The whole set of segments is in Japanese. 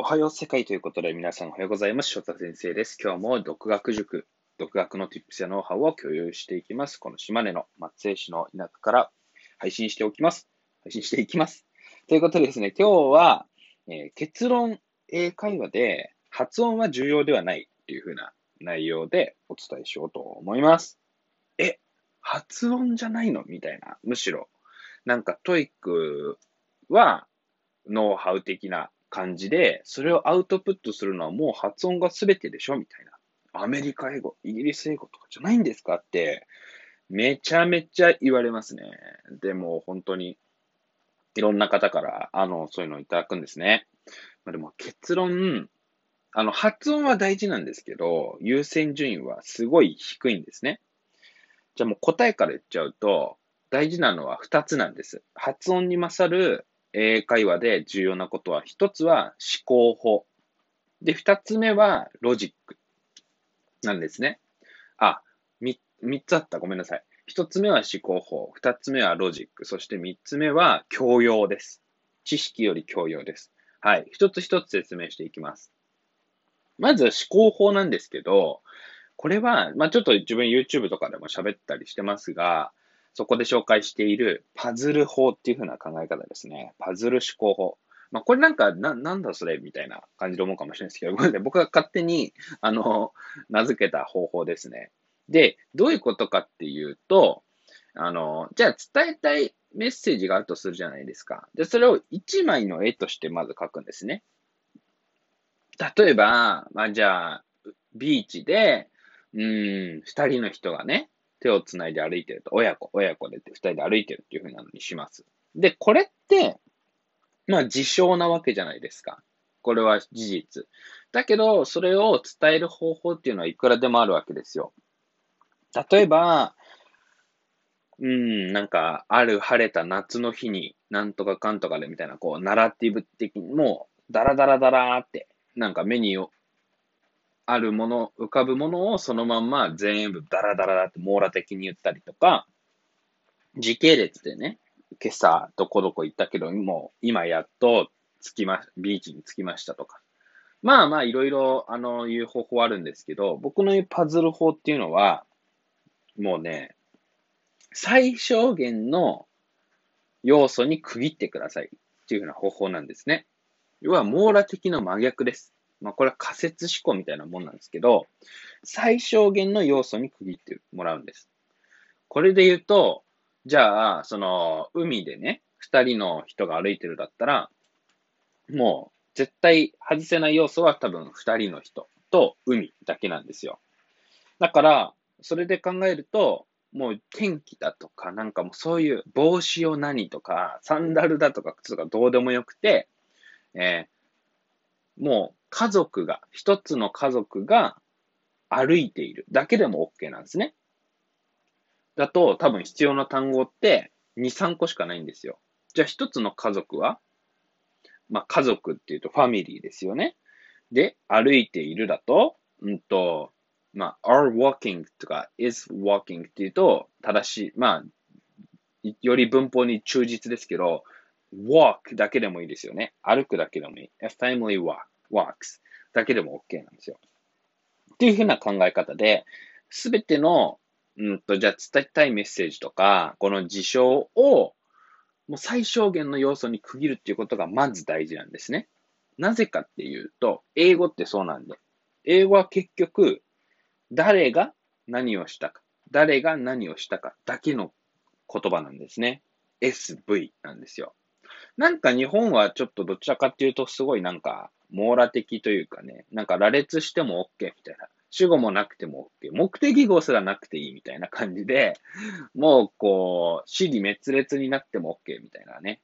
おはよう世界ということで皆さんおはようございます。翔太先生です。今日も独学塾、独学の tips やノウハウを共有していきます。この島根の松江市の田舎から配信しておきます。配信していきます。ということでですね、今日は、えー、結論英会話で発音は重要ではないというふうな内容でお伝えしようと思います。え、発音じゃないの？みたいな。むしろ、なんか TOEICはノウハウ的な感じで、それをアウトプットするのはもう発音が全てでしょみたいな。アメリカ英語、イギリス英語とかじゃないんですかって、めちゃめちゃ言われますね。でも本当に、いろんな方から、あの、そういうのをいただくんですね。まあ、でも結論、あの、発音は大事なんですけど、優先順位はすごい低いんですね。じゃあもう答えから言っちゃうと、大事なのは2つなんです。発音に勝る英会話で重要なことは、一つは思考法。で、二つ目はロジックなんですね。あ、三つあった。ごめんなさい。一つ目は思考法。二つ目はロジック。そして三つ目は教養です。知識より教養です。はい。一つ一つ説明していきます。まず思考法なんですけど、これは、まあ、ちょっと自分 YouTube とかでも喋ったりしてますが、そこで紹介しているパズル法っていう風な考え方ですね。パズル思考法。まあ、これなんか、な、なんだそれみたいな感じで思うかもしれないですけど、僕が勝手に、あの、名付けた方法ですね。で、どういうことかっていうと、あの、じゃあ伝えたいメッセージがあるとするじゃないですか。で、それを1枚の絵としてまず書くんですね。例えば、まあ、じゃあ、ビーチで、うん、二人の人がね、手をつないで歩いてると、親子、親子でって二人で歩いてるっていう風なのにします。で、これって、まあ事象なわけじゃないですか。これは事実。だけど、それを伝える方法っていうのはいくらでもあるわけですよ。例えば、うん、なんか、ある晴れた夏の日に、なんとかかんとかでみたいな、こう、ナラティブ的に、もう、ダラダラダラーって、なんか目にあるもの、浮かぶものをそのまんま全部ダラダラだって網羅的に言ったりとか、時系列でね、今朝どこどこ行ったけど、もう今やっと着きま、ビーチに着きましたとか。まあまあいろいろ、あの、いう方法あるんですけど、僕の言うパズル法っていうのは、もうね、最小限の要素に区切ってくださいっていうふうな方法なんですね。要は網羅的な真逆です。まあ、これは仮説思考みたいなもんなんですけど、最小限の要素に区切ってもらうんです。これで言うと、じゃあ、その、海でね、二人の人が歩いてるだったら、もう、絶対外せない要素は多分二人の人と海だけなんですよ。だから、それで考えると、もう天気だとか、なんかもうそういう帽子を何とか、サンダルだとか靴とかどうでもよくて、えー、もう家族が、一つの家族が歩いているだけでも OK なんですね。だと多分必要な単語って2、3個しかないんですよ。じゃあ一つの家族はまあ家族っていうとファミリーですよね。で、歩いているだと、うんと、まあ、are walking とか is walking っていうと正しい、まあ、より文法に忠実ですけど、walk だけでもいいですよね。歩くだけでもいい。a family walk。Works だけでも OK なんですよ。っていうふうな考え方で、すべての、うんと、じゃあ伝えたいメッセージとか、この事象を、もう最小限の要素に区切るっていうことがまず大事なんですね。なぜかっていうと、英語ってそうなんで。英語は結局、誰が何をしたか、誰が何をしたかだけの言葉なんですね。SV なんですよ。なんか日本はちょっとどちらかっていうとすごいなんか網羅的というかね、なんか羅列しても OK みたいな。主語もなくても OK。目的語すらなくていいみたいな感じで、もうこう、死に滅裂になっても OK みたいなね。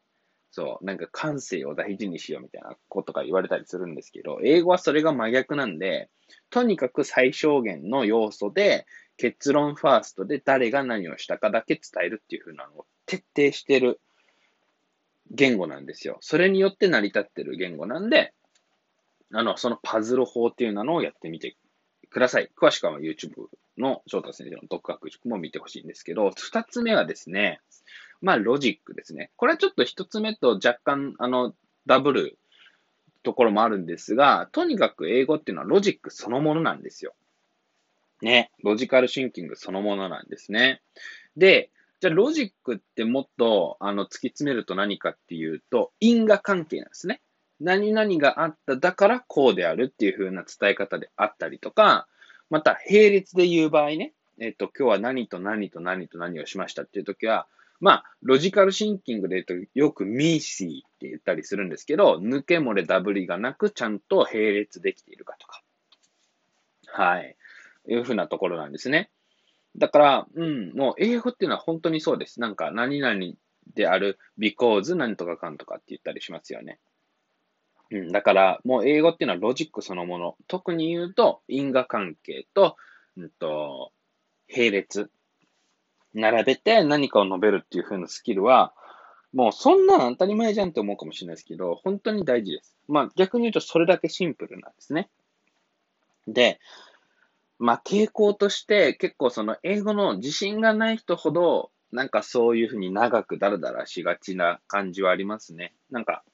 そう、なんか感性を大事にしようみたいなことが言われたりするんですけど、英語はそれが真逆なんで、とにかく最小限の要素で、結論ファーストで誰が何をしたかだけ伝えるっていう風なのを徹底してる言語なんですよ。それによって成り立ってる言語なんで、あの、そのパズル法っていうのをやってみてください。詳しくは YouTube の翔太先生の独学塾も見てほしいんですけど、二つ目はですね、まあ、ロジックですね。これはちょっと一つ目と若干、あの、ダブルところもあるんですが、とにかく英語っていうのはロジックそのものなんですよ。ね。ロジカルシンキングそのものなんですね。で、じゃあロジックってもっとあの突き詰めると何かっていうと、因果関係なんですね。何々があった、だからこうであるっていう風な伝え方であったりとか、また並列で言う場合ね、えっ、と、今日は何と何と何と何をしましたっていう時は、まあ、ロジカルシンキングで言うと、よくミーシーって言ったりするんですけど、抜け漏れダブリがなく、ちゃんと並列できているかとか。はい。いうふうなところなんですね。だから、うん、もう英語っていうのは本当にそうです。なんか、何々である、because 何とかかんとかって言ったりしますよね。うん、だから、もう英語っていうのはロジックそのもの。特に言うと、因果関係と、うんと、並列。並べて何かを述べるっていう風なスキルは、もうそんなの当たり前じゃんって思うかもしれないですけど、本当に大事です。まあ逆に言うとそれだけシンプルなんですね。で、まあ傾向として結構その英語の自信がない人ほど、なんかそういうふうに長くダラダラしがちな感じはありますね。なんか、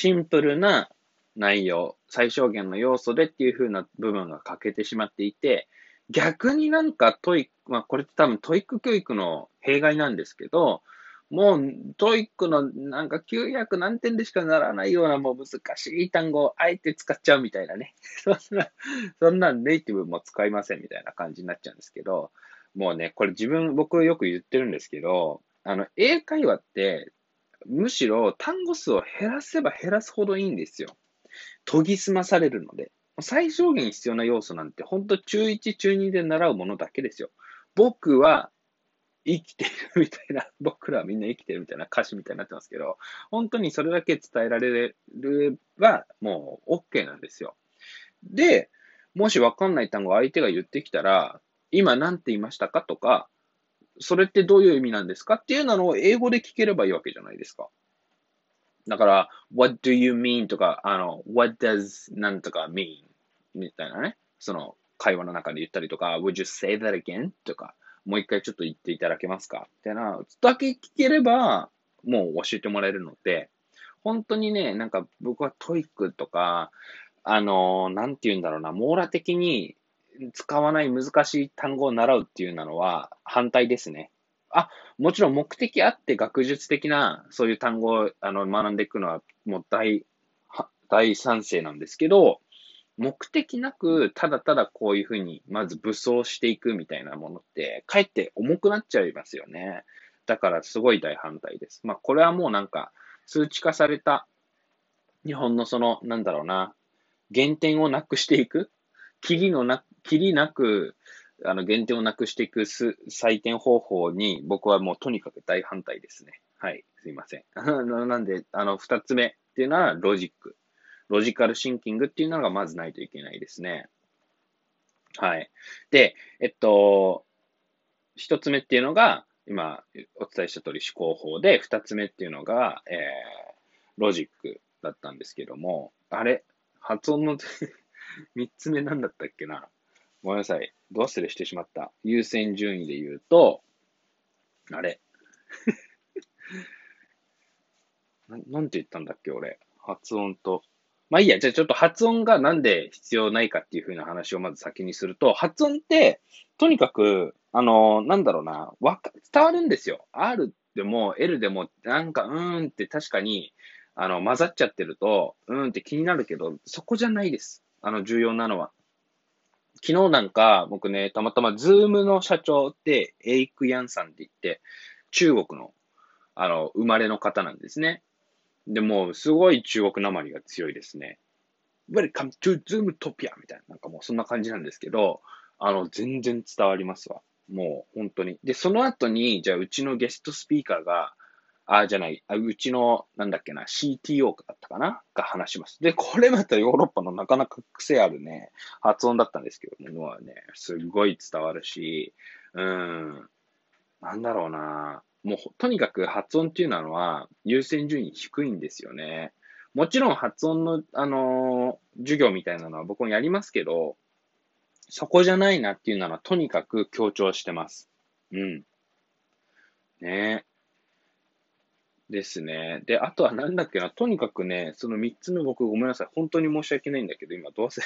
シンプルな内容、最小限の要素でっていう風な部分が欠けてしまっていて、逆になんか TOEIC、まあこれって多分 TOEIC 教育の弊害なんですけど、もう TOEIC のなんか900何点でしか習わないようなもう難しい単語をあえて使っちゃうみたいなね。そんな、そんなネイティブも使いませんみたいな感じになっちゃうんですけど、もうね、これ自分、僕よく言ってるんですけど、あの、英会話って、むしろ単語数を減らせば減らすほどいいんですよ。研ぎ澄まされるので。最小限必要な要素なんて、本当中1、中2で習うものだけですよ。僕は生きてるみたいな、僕らはみんな生きてるみたいな歌詞みたいになってますけど、本当にそれだけ伝えられれば、もう OK なんですよ。で、もしわかんない単語を相手が言ってきたら、今何て言いましたかとか、それってどういう意味なんですか？っていうのを英語で聞ければいいわけじゃないですか。だから、what do you mean? とか、あの、what does なんとか mean? みたいなね、その会話の中で言ったりとか、would you say that again? とか、もう一回ちょっと言っていただけますか？みたいな、だけ聞ければ、もう教えてもらえるので、本当にね、なんか僕は TOEIC とか、あの、なんて言うんだろうな、網羅的に使わない難しい単語を習うっていうのは反対ですね。あ、もちろん目的あって学術的なそういう単語をあの学んでいくのはもう大、大賛成なんですけど、目的なく、ただただこういうふうに、まず武装していくみたいなものって、かえって重くなっちゃいますよね。だからすごい大反対です。まあ、これはもうなんか、数値化された、日本のその、なんだろうな、原点をなくしていく、きりのな、きりなく、あの、原点をなくしていくす採点方法に、僕はもうとにかく大反対ですね。はい、すいません。なんで、あの、二つ目っていうのはロジック。ロジカルシンキングっていうのがまずないといけないですね。はい。で、えっと、一つ目っていうのが、今お伝えした通り思考法で、二つ目っていうのが、えー、ロジックだったんですけども、あれ？発音の 三つ目なんだったっけなごめんなさい。ど忘れしてしまった。優先順位で言うと、あれ ななんて言ったんだっけ、俺。発音とまあいいや、じゃあちょっと発音がなんで必要ないかっていうふうな話をまず先にすると、発音って、とにかく、あの、なんだろうな、わか、伝わるんですよ。R でも L でも、なんか、うーんって確かに、あの、混ざっちゃってると、うーんって気になるけど、そこじゃないです。あの、重要なのは。昨日なんか、僕ね、たまたまズームの社長って、エイク・ヤンさんって言って、中国の、あの、生まれの方なんですね。でも、すごい中国なまりが強いですね。Welcome to Zoomtopia! みたいな、なんかもうそんな感じなんですけど、あの、全然伝わりますわ。もう、本当に。で、その後に、じゃあ、うちのゲストスピーカーが、あ、じゃない、あうちの、なんだっけな、CTO だったかな？が話します。で、これまたヨーロッパのなかなか癖あるね、発音だったんですけども、ね、すごい伝わるし、うん、なんだろうな、もうとにかく発音っていうのは優先順位低いんですよね。もちろん発音の、あのー、授業みたいなのは僕もやりますけど、そこじゃないなっていうのはとにかく強調してます。うん。ねえですね。で、あとはなんだっけな、とにかくね、その3つ目僕ごめんなさい。本当に申し訳ないんだけど、今どうせ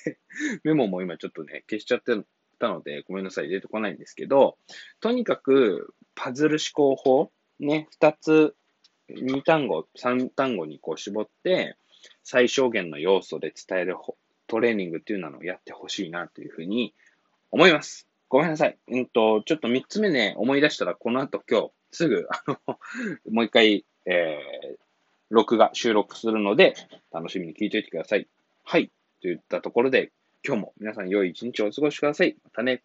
メモも今ちょっとね、消しちゃってたので、ごめんなさい、出てこないんですけど、とにかく、パズル思考法、ね、2つ、2単語、3単語にこう絞って、最小限の要素で伝えるトレーニングっていうのをやってほしいなというふうに思います。ごめんなさい。うんと、ちょっと3つ目ね、思い出したら、この後今日、すぐ、あの、もう一回、えー、録画、収録するので、楽しみに聞いておいてください。はい。といったところで、今日も皆さん良い一日をお過ごしください。またね。